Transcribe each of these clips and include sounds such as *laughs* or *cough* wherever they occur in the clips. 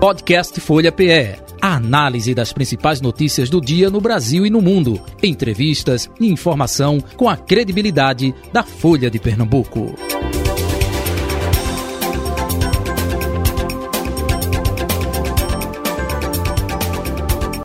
Podcast Folha PE. A análise das principais notícias do dia no Brasil e no mundo. Entrevistas e informação com a credibilidade da Folha de Pernambuco.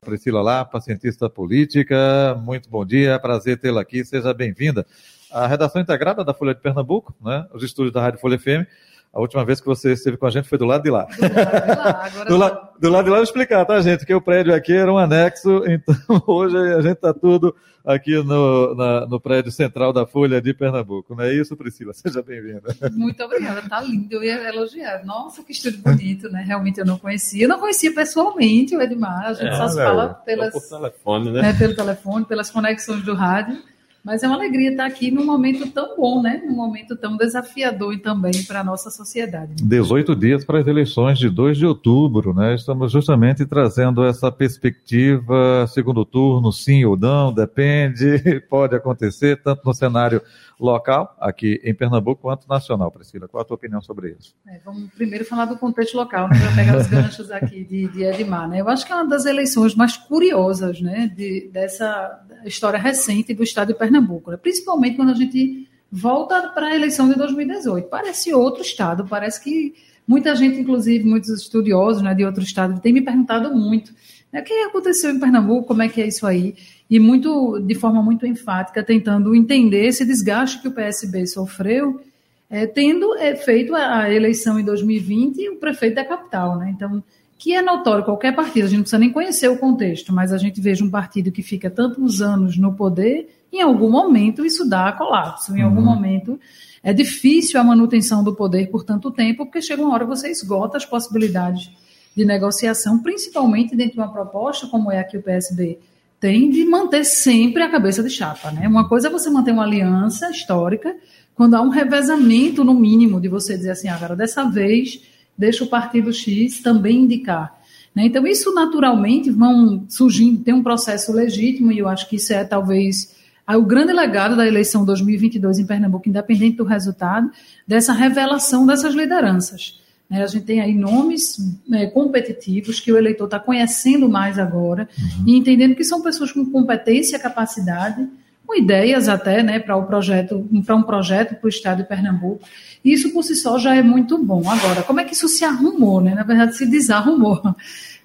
Priscila Lapa, cientista política. Muito bom dia, prazer tê-la aqui, seja bem-vinda. A redação integrada da Folha de Pernambuco, né? os estúdios da Rádio Folha FM, a última vez que você esteve com a gente foi do lado de lá. Do lado de lá. Agora *laughs* do, la, do lado de lá, eu vou explicar, tá, gente? Que o prédio aqui era um anexo, *laughs* então hoje a gente está tudo aqui no, na, no prédio central da Folha de Pernambuco. Não é isso, Priscila? *laughs* Seja bem-vinda. Muito obrigada, tá lindo. Eu ia elogiar. Nossa, que estúdio bonito, né? Realmente eu não conhecia. Eu não conhecia pessoalmente o Edmar, a gente é, só se fala pelas, telefone, né? né? pelo telefone, pelas conexões do rádio. Mas é uma alegria estar aqui num momento tão bom, né? Num momento tão desafiador também para a nossa sociedade. 18 dias para as eleições de 2 de outubro, né? Estamos justamente trazendo essa perspectiva, segundo turno, sim ou não, depende, *laughs* pode acontecer, tanto no cenário local, aqui em Pernambuco, quanto nacional. Priscila, qual a tua opinião sobre isso? É, vamos primeiro falar do contexto local, né? Para pegar os ganchos aqui de, de Edmar, né? Eu acho que é uma das eleições mais curiosas, né? De, dessa história recente do estado de Pernambuco, né? principalmente quando a gente volta para a eleição de 2018. Parece outro estado, parece que muita gente, inclusive muitos estudiosos né, de outro estado, tem me perguntado muito né, o que aconteceu em Pernambuco, como é que é isso aí, e muito de forma muito enfática, tentando entender esse desgaste que o PSB sofreu, é, tendo é, feito a eleição em 2020 o prefeito da capital. Né? Então, que é notório qualquer partido, a gente não precisa nem conhecer o contexto, mas a gente veja um partido que fica tantos anos no poder, em algum momento isso dá colapso, em uhum. algum momento é difícil a manutenção do poder por tanto tempo, porque chega uma hora que você esgota as possibilidades de negociação, principalmente dentro de uma proposta como é a que o PSB tem, de manter sempre a cabeça de chapa. Né? Uma coisa é você manter uma aliança histórica, quando há um revezamento, no mínimo, de você dizer assim, agora ah, dessa vez deixa o partido X também indicar. Né? Então, isso naturalmente vão surgindo, tem um processo legítimo, e eu acho que isso é talvez o grande legado da eleição 2022 em Pernambuco, independente do resultado, dessa revelação dessas lideranças. Né? A gente tem aí nomes né, competitivos que o eleitor está conhecendo mais agora uhum. e entendendo que são pessoas com competência, capacidade, com ideias até né, para o projeto, para um projeto para o estado de Pernambuco. Isso por si só já é muito bom. Agora, como é que isso se arrumou? Né? Na verdade, se desarrumou. *laughs*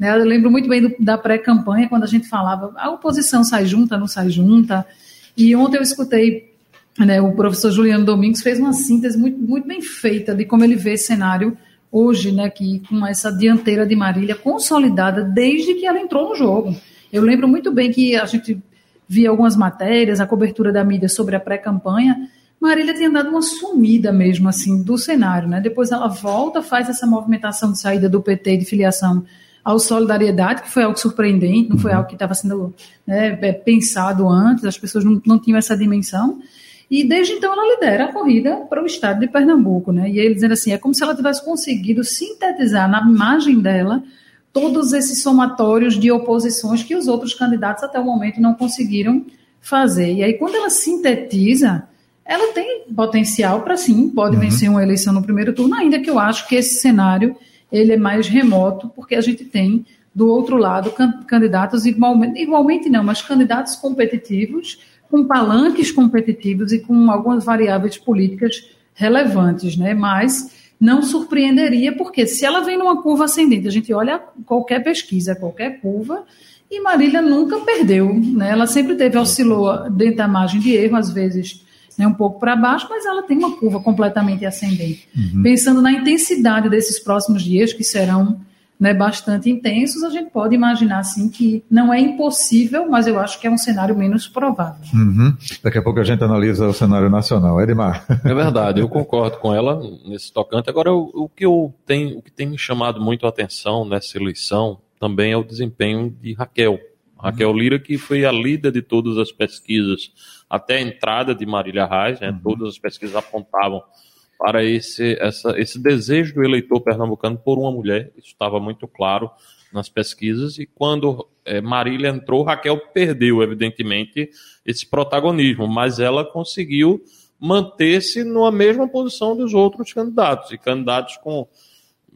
Né? Eu lembro muito bem do, da pré-campanha, quando a gente falava a oposição sai junta, não sai junta. E ontem eu escutei né, o professor Juliano Domingos fez uma síntese muito, muito bem feita de como ele vê esse cenário hoje, né, que, com essa dianteira de Marília consolidada desde que ela entrou no jogo. Eu lembro muito bem que a gente via algumas matérias, a cobertura da mídia sobre a pré-campanha, Marília tinha dado uma sumida mesmo assim do cenário, né? Depois ela volta, faz essa movimentação de saída do PT de filiação ao Solidariedade, que foi algo surpreendente, não foi uhum. algo que estava sendo né, é, pensado antes, as pessoas não, não tinham essa dimensão. E desde então ela lidera a corrida para o estado de Pernambuco, né? E ele dizendo assim, é como se ela tivesse conseguido sintetizar na imagem dela todos esses somatórios de oposições que os outros candidatos até o momento não conseguiram fazer. E aí, quando ela sintetiza, ela tem potencial para sim, pode uhum. vencer uma eleição no primeiro turno, ainda que eu acho que esse cenário ele é mais remoto, porque a gente tem do outro lado candidatos igualmente, igualmente não, mas candidatos competitivos, com palanques competitivos e com algumas variáveis políticas relevantes, né? Mas não surpreenderia, porque se ela vem numa curva ascendente, a gente olha qualquer pesquisa, qualquer curva, e Marília nunca perdeu, né? Ela sempre teve, oscilou dentro da margem de erro, às vezes né, um pouco para baixo, mas ela tem uma curva completamente ascendente. Uhum. Pensando na intensidade desses próximos dias, que serão né, bastante intensos, a gente pode imaginar assim que não é impossível, mas eu acho que é um cenário menos provável. Uhum. Daqui a pouco a gente analisa o cenário nacional. Edmar. É verdade, eu concordo com ela nesse tocante. Agora, o, o, que eu tenho, o que tem me chamado muito a atenção nessa eleição também é o desempenho de Raquel. Raquel Lira, que foi a líder de todas as pesquisas até a entrada de Marília Reis, né, uhum. todas as pesquisas apontavam para esse, essa, esse desejo do eleitor pernambucano por uma mulher. Isso estava muito claro nas pesquisas. E quando é, Marília entrou, Raquel perdeu, evidentemente, esse protagonismo, mas ela conseguiu manter-se na mesma posição dos outros candidatos, e candidatos com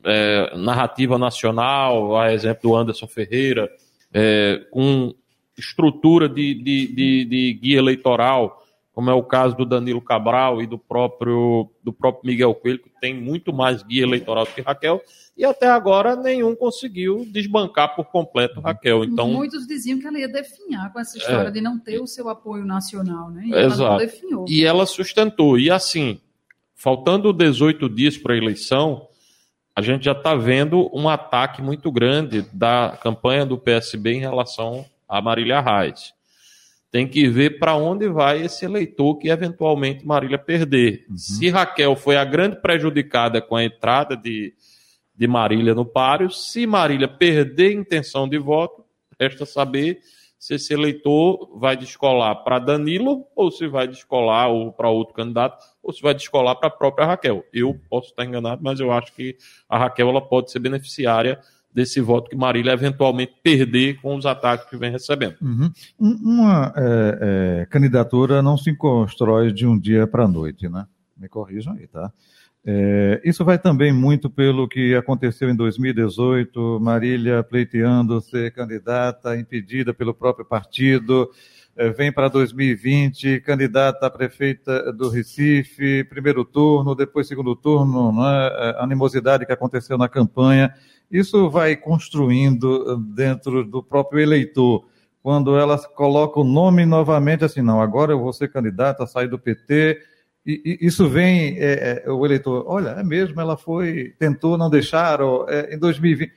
é, narrativa nacional, a exemplo do Anderson Ferreira, é, com estrutura de, de, de, de, guia eleitoral, como é o caso do Danilo Cabral e do próprio, do próprio Miguel Coelho, que tem muito mais guia eleitoral do que Raquel, e até agora nenhum conseguiu desbancar por completo Raquel. Então, Muitos diziam que ela ia definhar com essa história é, de não ter o seu apoio nacional, né? E exato. ela não definhou. E ela sustentou. E assim, faltando 18 dias para a eleição, a gente já está vendo um ataque muito grande da campanha do PSB em relação a Marília Reis. Tem que ver para onde vai esse eleitor que eventualmente Marília perder. Uhum. Se Raquel foi a grande prejudicada com a entrada de, de Marília no páreo, se Marília perder intenção de voto, resta saber se esse eleitor vai descolar para Danilo ou se vai descolar para outro candidato ou se vai descolar para a própria Raquel. Eu posso estar enganado, mas eu acho que a Raquel ela pode ser beneficiária desse voto que Marília eventualmente perder com os ataques que vem recebendo. Uhum. Uma é, é, candidatura não se constrói de um dia para a noite, né? Me corrijam aí, tá? É, isso vai também muito pelo que aconteceu em 2018, Marília pleiteando ser candidata, impedida pelo próprio partido, é, vem para 2020, candidata a prefeita do Recife, primeiro turno, depois segundo turno, né, a animosidade que aconteceu na campanha. Isso vai construindo dentro do próprio eleitor. Quando ela coloca o nome novamente, assim, não, agora eu vou ser candidata, sair do PT, e, e isso vem, é, é, o eleitor, olha, é mesmo, ela foi, tentou, não deixar, ou, é, em 2020.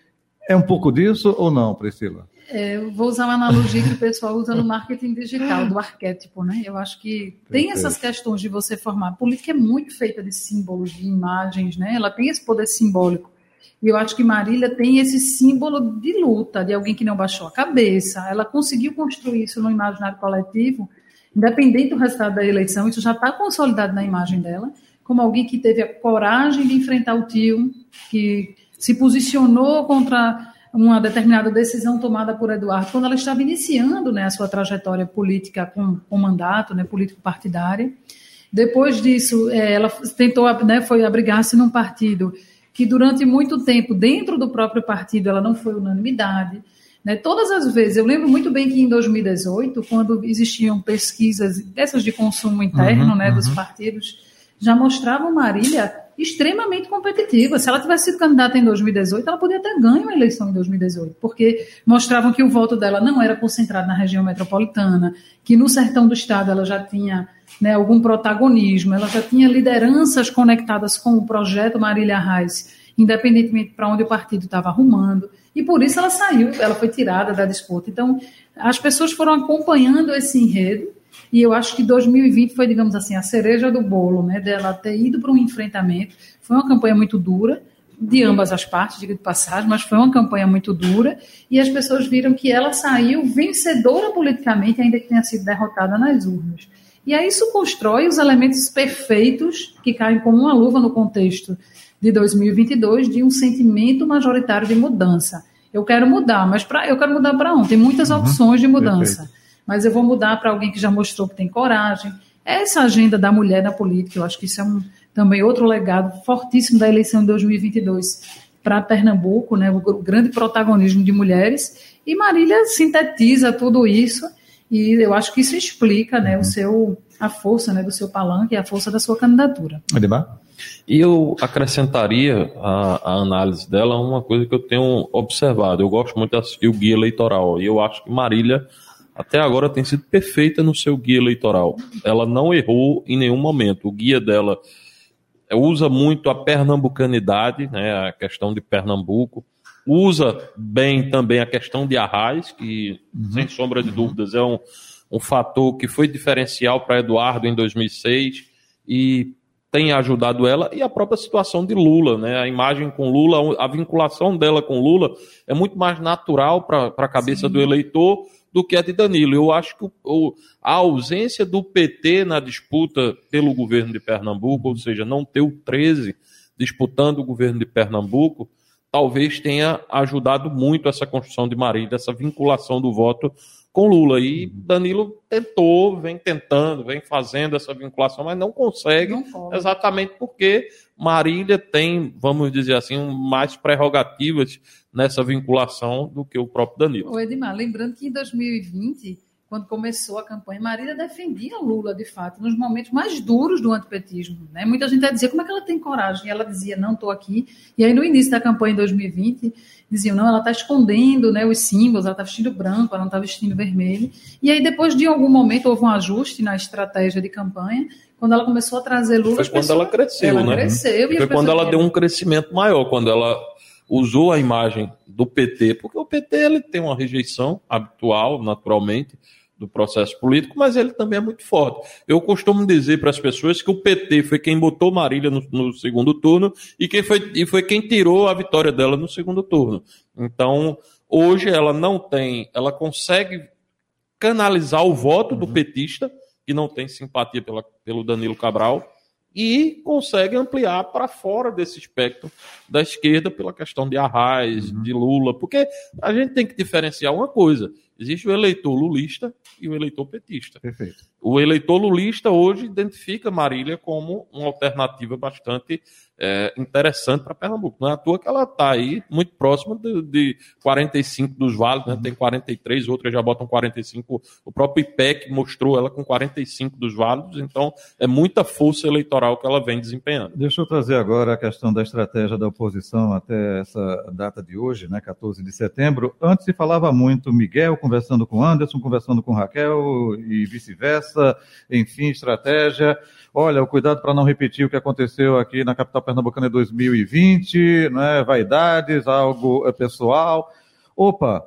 É um pouco disso ou não, Priscila? É, vou usar uma analogia que o pessoal usa no marketing digital, do arquétipo, né? Eu acho que tem essas questões de você formar. A política é muito feita de símbolos, de imagens, né? Ela tem esse poder simbólico. E eu acho que Marília tem esse símbolo de luta, de alguém que não baixou a cabeça. Ela conseguiu construir isso no imaginário coletivo independente do resultado da eleição, isso já está consolidado na imagem dela, como alguém que teve a coragem de enfrentar o tio, que se posicionou contra uma determinada decisão tomada por Eduardo quando ela estava iniciando né, a sua trajetória política com, com mandato, né, político-partidária. Depois disso, é, ela tentou, né, foi abrigar-se num partido que durante muito tempo, dentro do próprio partido, ela não foi unanimidade. Né? Todas as vezes, eu lembro muito bem que em 2018, quando existiam pesquisas dessas de consumo interno uhum, né, uhum. dos partidos, já mostravam Marília extremamente competitiva. Se ela tivesse sido candidata em 2018, ela poderia ter ganho a eleição em 2018, porque mostravam que o voto dela não era concentrado na região metropolitana, que no sertão do estado ela já tinha né, algum protagonismo, ela já tinha lideranças conectadas com o projeto Marília Reis, independentemente para onde o partido estava arrumando e por isso ela saiu, ela foi tirada da disputa. Então, as pessoas foram acompanhando esse enredo, e eu acho que 2020 foi, digamos assim, a cereja do bolo, né, dela ter ido para um enfrentamento. Foi uma campanha muito dura, de ambas as partes, diga de passagem, mas foi uma campanha muito dura, e as pessoas viram que ela saiu vencedora politicamente, ainda que tenha sido derrotada nas urnas. E aí isso constrói os elementos perfeitos que caem como uma luva no contexto de 2022 de um sentimento majoritário de mudança. Eu quero mudar, mas pra, eu quero mudar para onde? Tem muitas uhum, opções de mudança. Perfeito. Mas eu vou mudar para alguém que já mostrou que tem coragem. Essa agenda da mulher na política, eu acho que isso é um, também outro legado fortíssimo da eleição de 2022 para Pernambuco, né, o grande protagonismo de mulheres. E Marília sintetiza tudo isso e eu acho que isso explica né, o uhum. seu, a força né, do seu palanque e a força da sua candidatura. Ademar? E eu acrescentaria a, a, análise dela uma coisa que eu tenho observado. Eu gosto muito de assistir o guia eleitoral e eu acho que Marília até agora tem sido perfeita no seu guia eleitoral. Ela não errou em nenhum momento. O guia dela usa muito a pernambucanidade, né, a questão de Pernambuco. Usa bem também a questão de Arraiz, que, uhum. sem sombra de dúvidas, é um, um fator que foi diferencial para Eduardo em 2006 e tem ajudado ela e a própria situação de Lula, né? A imagem com Lula, a vinculação dela com Lula é muito mais natural para a cabeça Sim. do eleitor do que a de Danilo. Eu acho que o, a ausência do PT na disputa pelo governo de Pernambuco, ou seja, não ter o 13 disputando o governo de Pernambuco, talvez tenha ajudado muito essa construção de Marília, essa vinculação do voto com Lula. E Danilo tentou, vem tentando, vem fazendo essa vinculação, mas não consegue, não exatamente porque Marília tem, vamos dizer assim, mais prerrogativas nessa vinculação do que o próprio Danilo. O Edmar, lembrando que em 2020 quando começou a campanha, Marília defendia Lula, de fato, nos momentos mais duros do antipetismo. Né? Muita gente dizia, como é que ela tem coragem? E ela dizia, não, estou aqui. E aí, no início da campanha em 2020, diziam, não, ela está escondendo né, os símbolos, ela está vestindo branco, ela não está vestindo vermelho. E aí, depois de algum momento, houve um ajuste na estratégia de campanha, quando ela começou a trazer Lula... Foi quando pessoas, ela cresceu, ela né? Cresceu, Foi quando ela deu um crescimento maior, quando ela usou a imagem do PT, porque o PT ele tem uma rejeição habitual, naturalmente, do processo político, mas ele também é muito forte. Eu costumo dizer para as pessoas que o PT foi quem botou Marília no, no, segundo turno e, quem foi, e foi quem tirou a vitória dela no segundo turno. Então, hoje ela não tem, ela consegue canalizar o voto do uhum. petista, que não tem simpatia pela, pelo Danilo Cabral, e consegue ampliar para fora desse espectro da esquerda pela questão de Arraes, uhum. de Lula, porque a gente tem que diferenciar uma coisa. Existe o eleitor lulista e o eleitor petista. Perfeito. O eleitor lulista hoje identifica Marília como uma alternativa bastante é, interessante para Pernambuco. Não é à toa que ela está aí muito próxima de, de 45 dos válidos, né? tem 43, outras já botam 45. O próprio IPEC mostrou ela com 45 dos válidos, então é muita força eleitoral que ela vem desempenhando. Deixa eu trazer agora a questão da estratégia da oposição até essa data de hoje, né, 14 de setembro. Antes se falava muito Miguel conversando com Anderson, conversando com Raquel e vice-versa, enfim, estratégia. Olha, o cuidado para não repetir o que aconteceu aqui na capital pernambucana em 2020, né? vaidades, algo é, pessoal. Opa,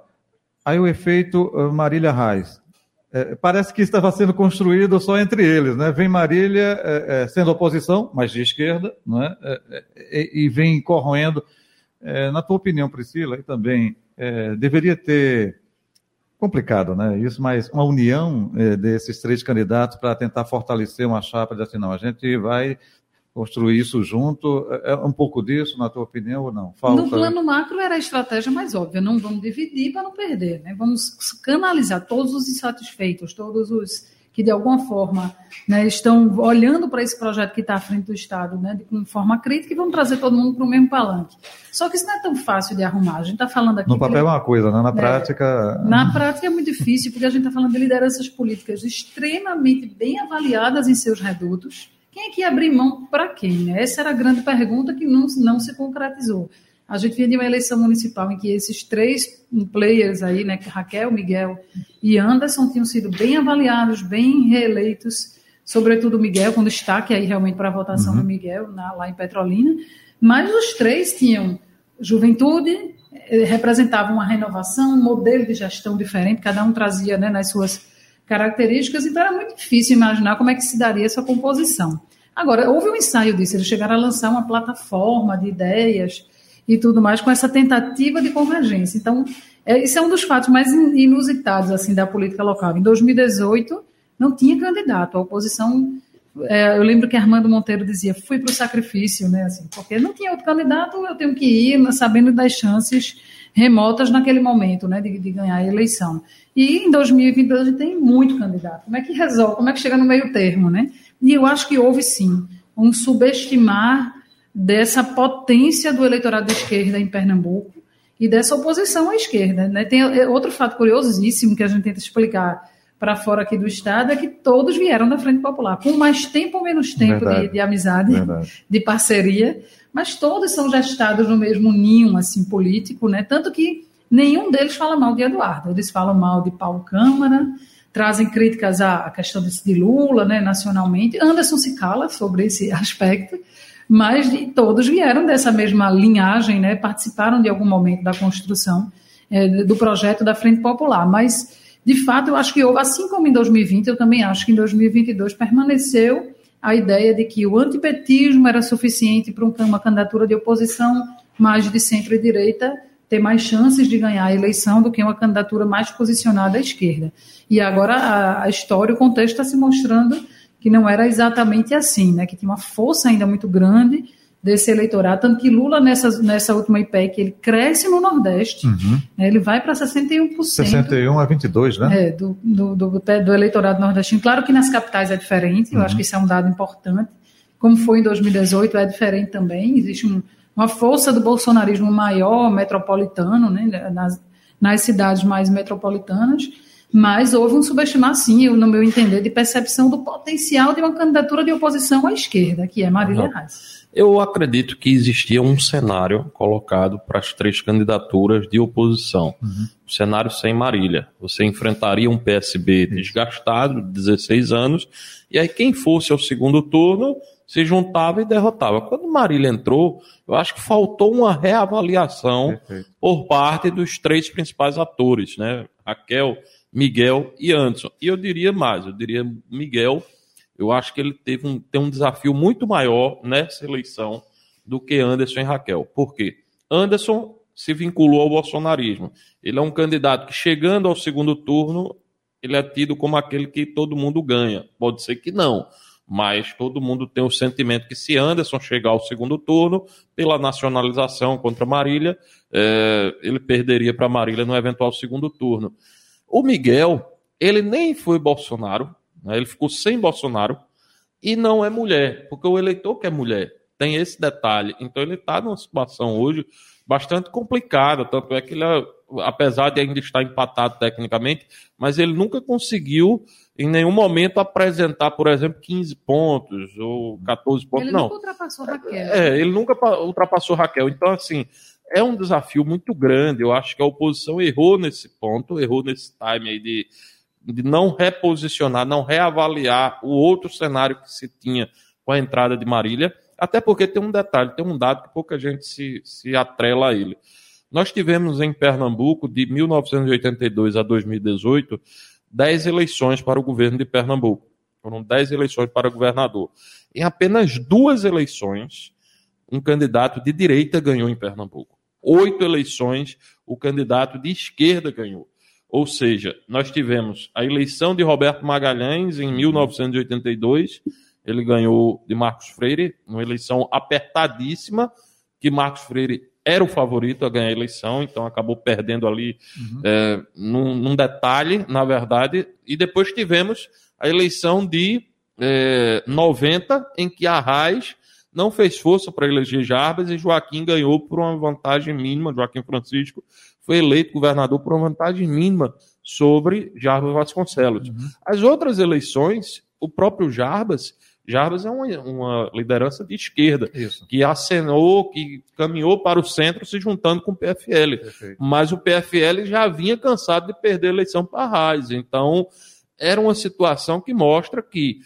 aí o efeito eh, Marília Reis. É, parece que estava sendo construído só entre eles, né? Vem Marília é, é, sendo oposição, mas de esquerda, né? e vem corroendo. na tua opinião, Priscila, e também deveria ter complicado, né? Isso, mas uma união é, desses três candidatos para tentar fortalecer uma chapa de assim, não, a gente vai construir isso junto. É, é um pouco disso, na tua opinião, ou não? Falta... No plano macro era a estratégia mais óbvia. Não vamos dividir para não perder, né? Vamos canalizar todos os insatisfeitos, todos os que de alguma forma né, estão olhando para esse projeto que está à frente do Estado né, de forma crítica e vão trazer todo mundo para o mesmo palanque. Só que isso não é tão fácil de arrumar. A gente está falando aqui. No papel é uma coisa, né? na prática. Na prática é muito difícil, porque a gente está falando de lideranças políticas extremamente bem avaliadas em seus redutos. Quem é que ia abrir mão para quem? Né? Essa era a grande pergunta que não, não se concretizou. A gente vinha de uma eleição municipal em que esses três players aí, né, Raquel, Miguel e Anderson, tinham sido bem avaliados, bem reeleitos, sobretudo o Miguel, com destaque aí realmente para a votação uhum. do Miguel na, lá em Petrolina. Mas os três tinham juventude, eh, representavam uma renovação, um modelo de gestão diferente, cada um trazia né, nas suas características, então era muito difícil imaginar como é que se daria essa composição. Agora, houve um ensaio disso, eles chegaram a lançar uma plataforma de ideias e tudo mais, com essa tentativa de convergência. Então, é, isso é um dos fatos mais inusitados assim da política local. Em 2018, não tinha candidato. A oposição, é, eu lembro que Armando Monteiro dizia, fui para o sacrifício, né? Assim, porque não tinha outro candidato, eu tenho que ir sabendo das chances remotas naquele momento, né, de, de ganhar a eleição. E em 2022 a gente tem muito candidato. Como é que resolve? Como é que chega no meio termo, né? E eu acho que houve sim um subestimar dessa potência do eleitorado de esquerda em Pernambuco e dessa oposição à esquerda. Né? Tem é, outro fato curiosíssimo que a gente tenta explicar para fora aqui do Estado é que todos vieram da Frente Popular, com mais tempo ou menos tempo de, de, amizade, Verdade. de parceria, mas todos são gestados no mesmo ninho assim político, né? Tanto que nenhum deles fala mal de Eduardo, eles falam mal de Paulo Câmara, trazem críticas à questão de Lula, né, nacionalmente. Anderson se cala sobre esse *laughs* aspecto, mas todos vieram dessa mesma linhagem, né, participaram de algum momento da construção é, do projeto da Frente Popular. Mas, de fato, eu acho que houve, assim como em 2020, eu também acho que em 2022 permaneceu a ideia de que o antipetismo era suficiente para uma candidatura de oposição mais de centro e direita ter mais chances de ganhar a eleição do que uma candidatura mais posicionada à esquerda. E agora a, a história, o contexto está se mostrando que não era exatamente assim, né? que tinha uma força ainda muito grande desse eleitorado, tanto que Lula, nessa, nessa última IPEC, ele cresce no Nordeste, uhum. né, ele vai para 61%. 61 a 22, né? É, do, do, do, do, eleitorado nordestino. Claro que nas capitais é diferente, eu acho uhum. que isso é um dado importante. Como foi em 2018, é diferente também, existe um, uma força do bolsonarismo maior, metropolitano, né, nas, nas cidades mais metropolitanas, mas houve um subestimar, sim, no meu entender, de percepção do potencial de uma candidatura de oposição à esquerda, que é Marília uhum. Reis. Eu acredito que existia um cenário colocado para as três candidaturas de oposição. Uhum. O cenário sem Marília. Você enfrentaria um PSB desgastado, de 16 anos, e aí quem fosse ao segundo turno se juntava e derrotava. Quando Marília entrou, eu acho que faltou uma reavaliação Perfeito. por parte dos três principais atores, né? Raquel, Miguel e Anderson. E eu diria mais, eu diria Miguel, eu acho que ele teve um, tem um desafio muito maior nessa eleição do que Anderson e Raquel. Por quê? Anderson se vinculou ao bolsonarismo. Ele é um candidato que, chegando ao segundo turno, ele é tido como aquele que todo mundo ganha. Pode ser que não, mas todo mundo tem o sentimento que se Anderson chegar ao segundo turno, pela nacionalização contra Marília, é, ele perderia para Marília no eventual segundo turno. O Miguel, ele nem foi Bolsonaro, né? ele ficou sem Bolsonaro e não é mulher, porque o eleitor que é mulher tem esse detalhe. Então ele está numa situação hoje bastante complicada, tanto é que ele, apesar de ainda estar empatado tecnicamente, mas ele nunca conseguiu em nenhum momento apresentar, por exemplo, 15 pontos ou 14 pontos. Ele não. nunca ultrapassou Raquel. É, ele nunca ultrapassou Raquel. Então, assim, é um desafio muito grande. Eu acho que a oposição errou nesse ponto, errou nesse time aí de, de não reposicionar, não reavaliar o outro cenário que se tinha com a entrada de Marília. Até porque tem um detalhe, tem um dado que pouca gente se, se atrela a ele. Nós tivemos em Pernambuco, de 1982 a 2018, 10 eleições para o governo de Pernambuco. Foram 10 eleições para governador. Em apenas duas eleições, um candidato de direita ganhou em Pernambuco oito eleições, o candidato de esquerda ganhou. Ou seja, nós tivemos a eleição de Roberto Magalhães em 1982, ele ganhou de Marcos Freire, uma eleição apertadíssima, que Marcos Freire era o favorito a ganhar a eleição, então acabou perdendo ali uhum. é, num, num, detalhe, na verdade. E depois tivemos a eleição de é, 90, em que a Raiz não fez força para eleger Jarbas e Joaquim ganhou por uma vantagem mínima. Joaquim Francisco foi eleito governador por uma vantagem mínima sobre Jarbas Vasconcelos. Uhum. As outras eleições, o próprio Jarbas, Jarbas é uma, uma liderança de esquerda, Isso. que acenou, que caminhou para o centro se juntando com o PFL. Perfeito. Mas o PFL já vinha cansado de perder a eleição para a Raiz. Então, era uma situação que mostra que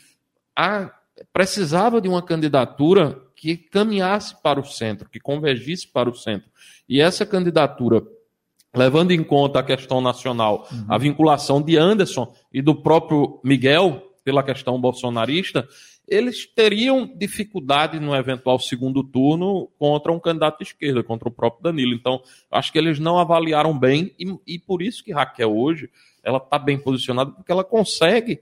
a precisava de uma candidatura que caminhasse para o centro, que convergisse para o centro. E essa candidatura, levando em conta a questão nacional, uhum. a vinculação de Anderson e do próprio Miguel pela questão bolsonarista, eles teriam dificuldade no eventual segundo turno contra um candidato de esquerda, contra o próprio Danilo. Então, acho que eles não avaliaram bem e, e por isso que Raquel hoje ela está bem posicionada, porque ela consegue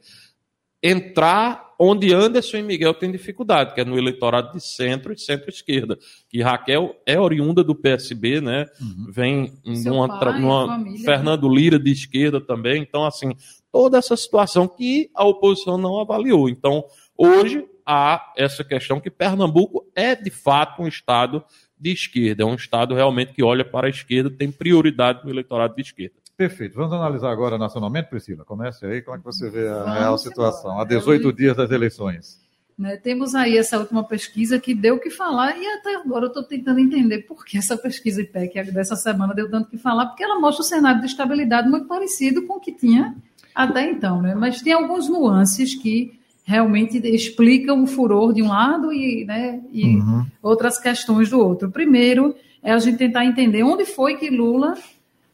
entrar onde Anderson e Miguel têm dificuldade, que é no eleitorado de centro e centro-esquerda. Que Raquel é oriunda do PSB, né? Uhum. Vem numa, pai, numa né? Fernando Lira de esquerda também. Então, assim, toda essa situação que a oposição não avaliou. Então, hoje há essa questão que Pernambuco é de fato um estado de esquerda, é um estado realmente que olha para a esquerda, tem prioridade no eleitorado de esquerda. Perfeito. Vamos analisar agora nacionalmente, Priscila. Comece aí, como é que você vê a Vamos real situação, há 18 dias das eleições. Né, temos aí essa última pesquisa que deu o que falar, e até agora eu estou tentando entender por que essa pesquisa IPEC dessa semana deu tanto que falar, porque ela mostra um cenário de estabilidade muito parecido com o que tinha até então, né? Mas tem alguns nuances que realmente explicam o furor de um lado e, né, e uhum. outras questões do outro. Primeiro é a gente tentar entender onde foi que Lula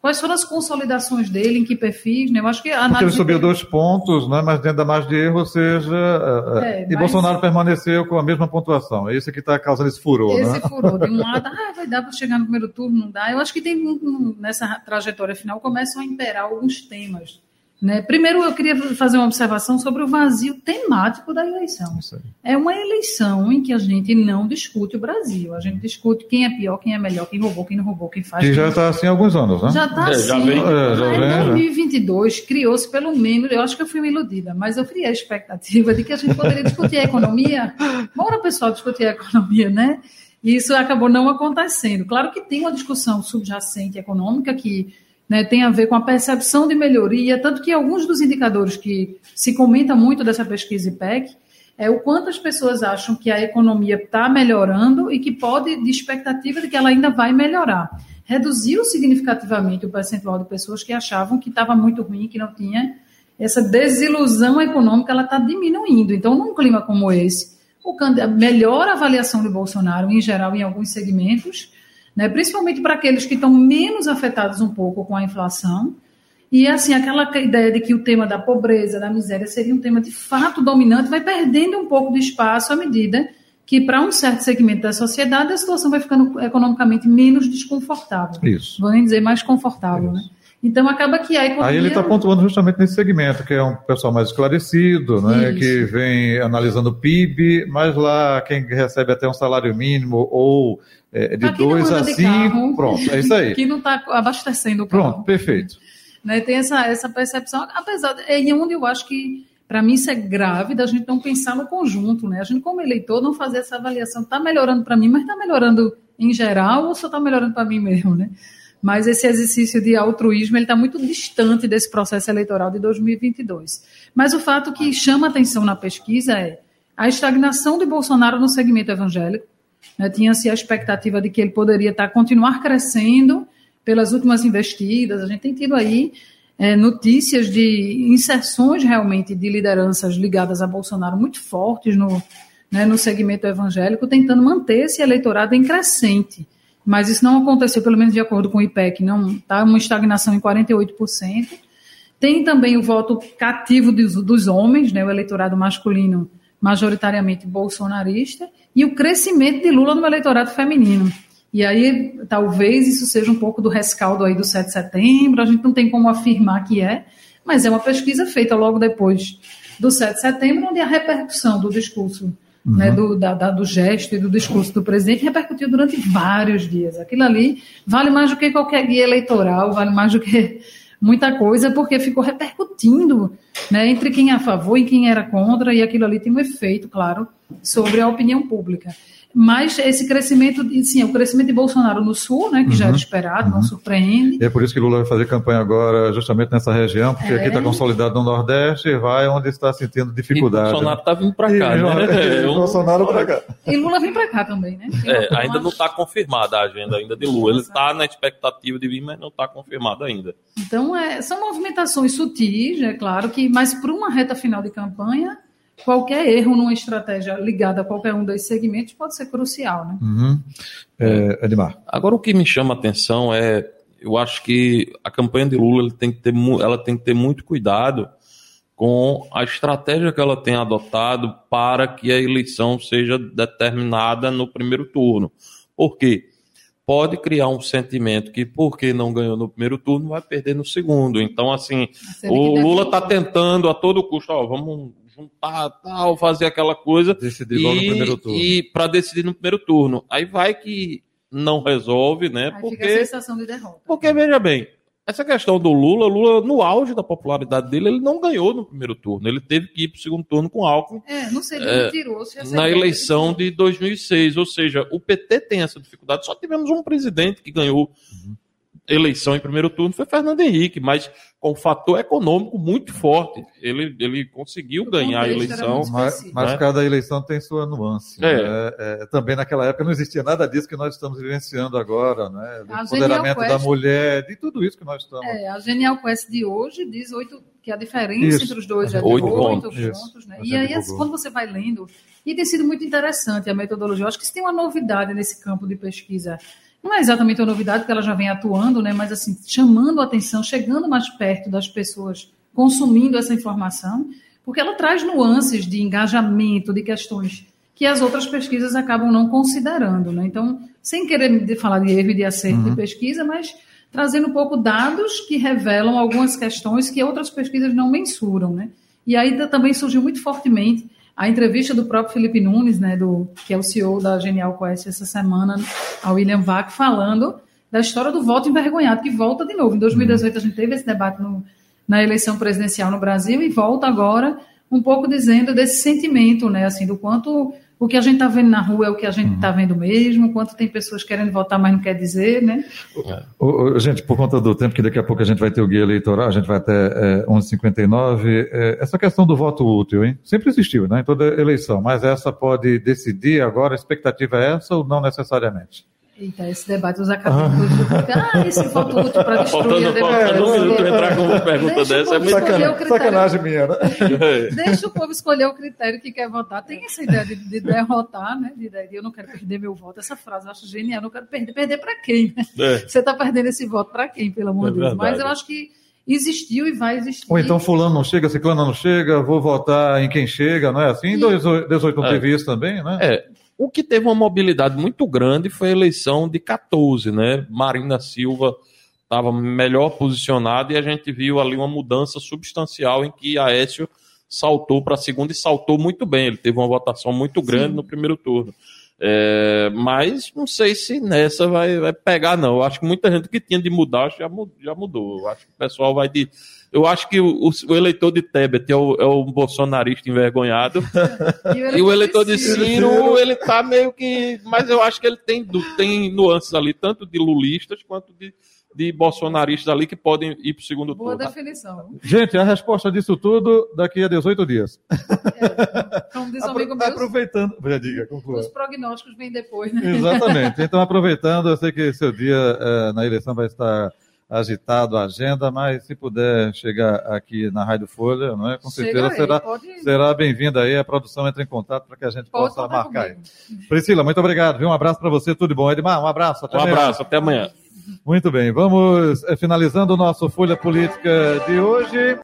Quais foram as consolidações dele, em que perfis? Né? Eu acho que a Porque ele subiu dois pontos, né? mas dentro da margem de erro, ou seja, é, e mas... Bolsonaro permaneceu com a mesma pontuação. É isso que está causando esse furor. Esse né? furor. De um *laughs* lado, ah, vai dar para chegar no primeiro turno, não dá. Eu acho que tem nessa trajetória final começam a imperar alguns temas Né? Primeiro, eu queria fazer uma observação sobre o vazio temático da eleição. É uma eleição em que a gente não discute o Brasil. A gente discute quem é pior, quem é melhor, quem roubou, quem não roubou, quem faz. Que já está assim há alguns anos, né? Já está É, assim. já vem. É, já vem, Em já. 2022, criou-se pelo menos, eu acho que eu fui uma iludida, mas eu criei a expectativa de que a gente poderia discutir a economia. Bora, pessoal, discutir a economia, né? E isso acabou não acontecendo. Claro que tem uma discussão subjacente econômica que né, tem a ver com a percepção de melhoria, tanto que alguns dos indicadores que se comenta muito dessa pesquisa IPEC é o quanto as pessoas acham que a economia está melhorando e que pode, de expectativa de que ela ainda vai melhorar. Reduziu significativamente o percentual de pessoas que achavam que estava muito ruim, que não tinha essa desilusão econômica, ela está diminuindo. Então, num clima como esse, candi- melhor avaliação de Bolsonaro, em geral, em alguns segmentos, né, principalmente para aqueles que estão menos afetados um pouco com a inflação. E assim, aquela ideia de que o tema da pobreza, da miséria seria um tema de fato dominante, vai perdendo um pouco de espaço à medida que, para um certo segmento da sociedade, a situação vai ficando economicamente menos desconfortável. Isso. Vou nem dizer mais confortável, né? Então acaba que a economia. Aí ele está pontuando justamente nesse segmento, que é um pessoal mais esclarecido, né, Isso. que vem analisando o PIB, mas lá quem recebe até um salário mínimo ou é, de Pra quem não 2 anda a de 5, carro, pronto, é isso aí. *laughs* Que não está abastecendo o carro. Pronto, perfeito. né, tem essa, essa percepção, apesar de, é onde eu acho que, para mim, isso é grave da gente não pensar no conjunto, né? A gente, como eleitor, não fazer essa avaliação, está melhorando para mim, mas está melhorando em geral ou só está melhorando para mim mesmo, né? Mas esse exercício de altruísmo ele está muito distante desse processo eleitoral de 2022. Mas o fato que chama atenção na pesquisa é a estagnação de Bolsonaro no segmento evangélico. né? Tinha-se a expectativa de que ele poderia estar, continuar crescendo pelas últimas investidas. A gente tem tido aí é, notícias de inserções realmente de lideranças ligadas a Bolsonaro muito fortes no, né, no segmento evangélico, tentando manter esse eleitorado em crescente. Mas isso não aconteceu, pelo menos de acordo com o IPEC, não está uma estagnação em 48%. Tem também o voto cativo dos, dos homens, né, o eleitorado masculino majoritariamente bolsonarista, e o crescimento de Lula no eleitorado feminino. E aí, talvez isso seja um pouco do rescaldo aí do 7 de setembro, a gente não tem como afirmar que é, mas é uma pesquisa feita logo depois do 7 de setembro, onde a repercussão do discurso, né, do, da- da- do gesto e do discurso do presidente repercutiu durante vários dias. Aquilo ali vale mais do que qualquer guia eleitoral, vale mais do que *laughs* muita coisa, porque ficou repercutindo né, entre quem é a favor e quem era contra, e aquilo ali tem um efeito, claro, sobre a opinião pública. Mas esse crescimento, sim, o crescimento de Bolsonaro no Sul, né, que já era esperado, não surpreende. E é por isso que Lula vai fazer campanha agora justamente nessa região, porque É. aqui está consolidado no Nordeste, vai onde está sentindo E dificuldade. Bolsonaro está vindo para E- cá, né? *laughs* e Eu- Bolsonaro para cá. E Lula vem para cá também, né? É, uma- ainda não está confirmada a agenda ainda de Lula. Ele está na expectativa de vir, mas não está confirmado ainda. Então, é, são movimentações sutis, é claro, que, mas para uma reta final de campanha, qualquer erro numa estratégia ligada a qualquer um desses segmentos pode ser crucial, né? Uhum. É, Edmar. Agora, o que me chama a atenção é, eu acho que a campanha de Lula ele tem que ter, ela tem que ter muito cuidado com a estratégia que ela tem adotado para que a eleição seja determinada no primeiro turno. Por quê? Pode criar um sentimento que, porque não ganhou no primeiro turno, vai perder no segundo. Então, assim, Sendo o Lula está tentando a todo custo, ó, vamos juntar, tal, fazer aquela coisa Decidir logo no primeiro turno. e para decidir no primeiro turno. Aí vai que não resolve, né? Aí fica a Porque, sensação de derrota. porque veja bem, essa questão do Lula, Lula no auge da popularidade dele, ele não ganhou no primeiro turno. Ele teve que ir para o segundo turno com Alckmin É, não seria É, mentiroso se na eleição de 2006. Ou seja, o PT tem essa dificuldade. Só tivemos um presidente que ganhou eleição em primeiro turno, foi Fernando Henrique, mas com um fator econômico muito forte. Ele, ele conseguiu O ganhar a eleição. Mas, né? cada eleição tem sua nuance. É. né? É, também naquela época não existia nada disso que nós estamos vivenciando agora, né? Do A empoderamento Genial da mulher, de tudo isso que nós estamos. É, a Genial Quest de hoje diz oito, que a diferença Isso. entre os dois é de Oito pontos. pontos. Isso. né? E aí, divulgou. assim, quando você vai lendo, e tem sido muito interessante a metodologia. Eu acho que se tem uma novidade nesse campo de pesquisa, não é exatamente uma novidade, porque ela já vem atuando, né? mas assim, chamando a atenção, chegando mais perto das pessoas consumindo essa informação, porque ela traz nuances de engajamento, de questões que as outras pesquisas acabam não considerando. Né? Então, sem querer falar de erro e de acerto Uhum. de pesquisa, mas trazendo um pouco dados que revelam algumas questões que outras pesquisas não mensuram, né? E aí também surgiu muito fortemente a entrevista do próprio Felipe Nunes, né, do, que é o CEO da Genial Quest essa semana, ao William Vac, falando da história do voto envergonhado, que volta de novo. Em 2018 a gente teve esse debate no, na eleição presidencial no Brasil e volta agora um pouco dizendo desse sentimento, né, assim, do quanto o que a gente está vendo na rua é o que a gente está uhum. vendo mesmo, quanto tem pessoas querendo votar, mas não quer dizer, né? É. gente, por conta do tempo que daqui a pouco a gente vai ter o guia eleitoral, a gente vai até é, 11h59, é, essa questão do voto útil, hein? Sempre existiu, né, em toda eleição, mas essa pode decidir agora, a expectativa é essa ou não necessariamente? Eita, esse debate dos acadêmicos ah, esse voto útil para *laughs* destruir faltando, a democracia. Faltando um minuto entrar com uma pergunta Deixa dessa é muito sacanagem, sacanagem minha, né? Deixa o povo escolher o critério que quer votar. Tem essa ideia de, de derrotar, né? De, de, eu não quero perder meu voto. Essa frase eu acho genial. Eu não quero perder. Perder para quem? Né? É. Você está perdendo esse voto para quem, pelo amor de é Deus? Mas eu acho que existiu e vai existir. Ou então fulano não chega, ciclano não chega, vou votar em quem chega, não é assim? E... 18 não teve isso também, né? É, o que teve uma mobilidade muito grande foi a eleição de 14, né? Marina Silva estava melhor posicionada e a gente viu ali uma mudança substancial em que Aécio saltou para a segunda e saltou muito bem. Ele teve uma votação muito grande Sim. no primeiro turno. É, mas não sei se nessa vai, vai pegar, não. Eu acho que muita gente que tinha de mudar já, já mudou. Eu acho que o pessoal vai de eu acho que o, o eleitor de Tebet é o, é o bolsonarista envergonhado. *laughs* e, o eleitor de Ciro, ele tá meio que. Mas eu acho que ele tem, tem nuances ali, tanto de lulistas quanto de, de bolsonaristas ali que podem ir para o segundo Boa turno. Boa definição. Gente, a resposta disso tudo daqui a 18 dias. É, como diz um amigo meu. Aproveitando. Já diga, conclua. Os prognósticos vêm depois, né? Exatamente. Então, *laughs* aproveitando, eu sei que seu dia é, na eleição vai estar agitado a agenda, mas se puder chegar aqui na Rádio Folha, não é? com certeza será, será bem-vinda aí. A produção entra em contato para que a gente pode possa marcar aí. Priscila, muito obrigado. Viu? Um abraço para você, tudo de bom. Edmar, um abraço. Até um amanhã. abraço, até amanhã. Muito bem, vamos eh, finalizando o nosso Folha Política de hoje.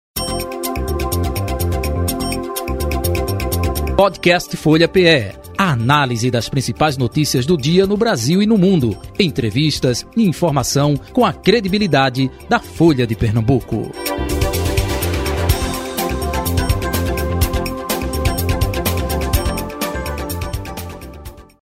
Podcast Folha PE a análise das principais notícias do dia no Brasil e no mundo. Entrevistas e informação com a credibilidade da Folha de Pernambuco.